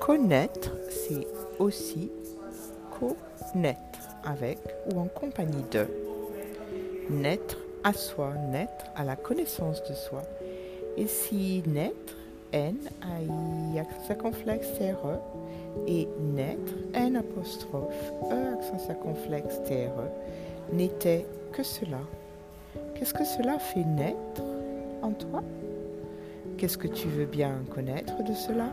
Connaître, c'est aussi connaître avec ou en compagnie de. Naître à soi, naître à la connaissance de soi. Et si naître, N, I, accent circonflexe, TRE, et naître, N apostrophe, E, accent circonflexe, TRE, n'était que cela. Qu'est-ce que cela fait naître en toi? Qu'est-ce que tu veux bien connaître de cela?